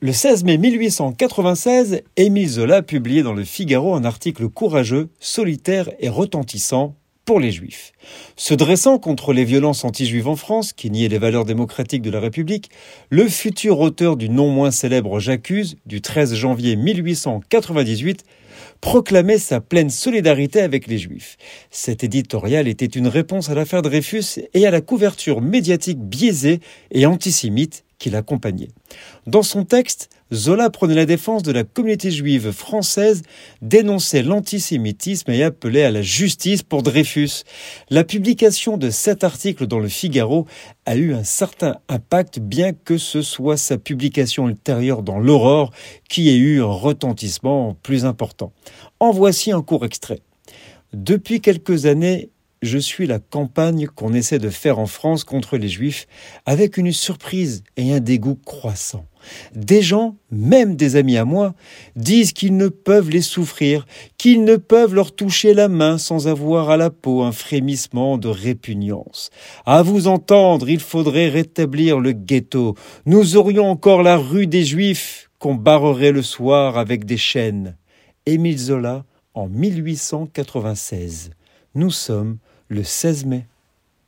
Le 16 mai 1896, Émile Zola publiait dans le Figaro un article courageux, solitaire et retentissant pour les juifs. Se dressant contre les violences anti-juives en France, qui niaient les valeurs démocratiques de la République, le futur auteur du non moins célèbre J'accuse, du 13 janvier 1898, proclamait sa pleine solidarité avec les juifs. Cet éditorial était une réponse à l'affaire Dreyfus et à la couverture médiatique biaisée et antisémite qui l'accompagnait. Dans son texte, Zola prenait la défense de la communauté juive française, dénonçait l'antisémitisme et appelait à la justice pour Dreyfus. La publication de cet article dans le Figaro a eu un certain impact, bien que ce soit sa publication ultérieure dans l'Aurore qui ait eu un retentissement plus important. En voici un court extrait. Depuis quelques années, je suis la campagne qu'on essaie de faire en France contre les juifs avec une surprise et un dégoût croissant. Des gens, même des amis à moi, disent qu'ils ne peuvent les souffrir, qu'ils ne peuvent leur toucher la main sans avoir à la peau un frémissement de répugnance. À vous entendre, il faudrait rétablir le ghetto. Nous aurions encore la rue des Juifs qu'on barrerait le soir avec des chaînes. Émile Zola en 1896. Nous sommes le 16 mai.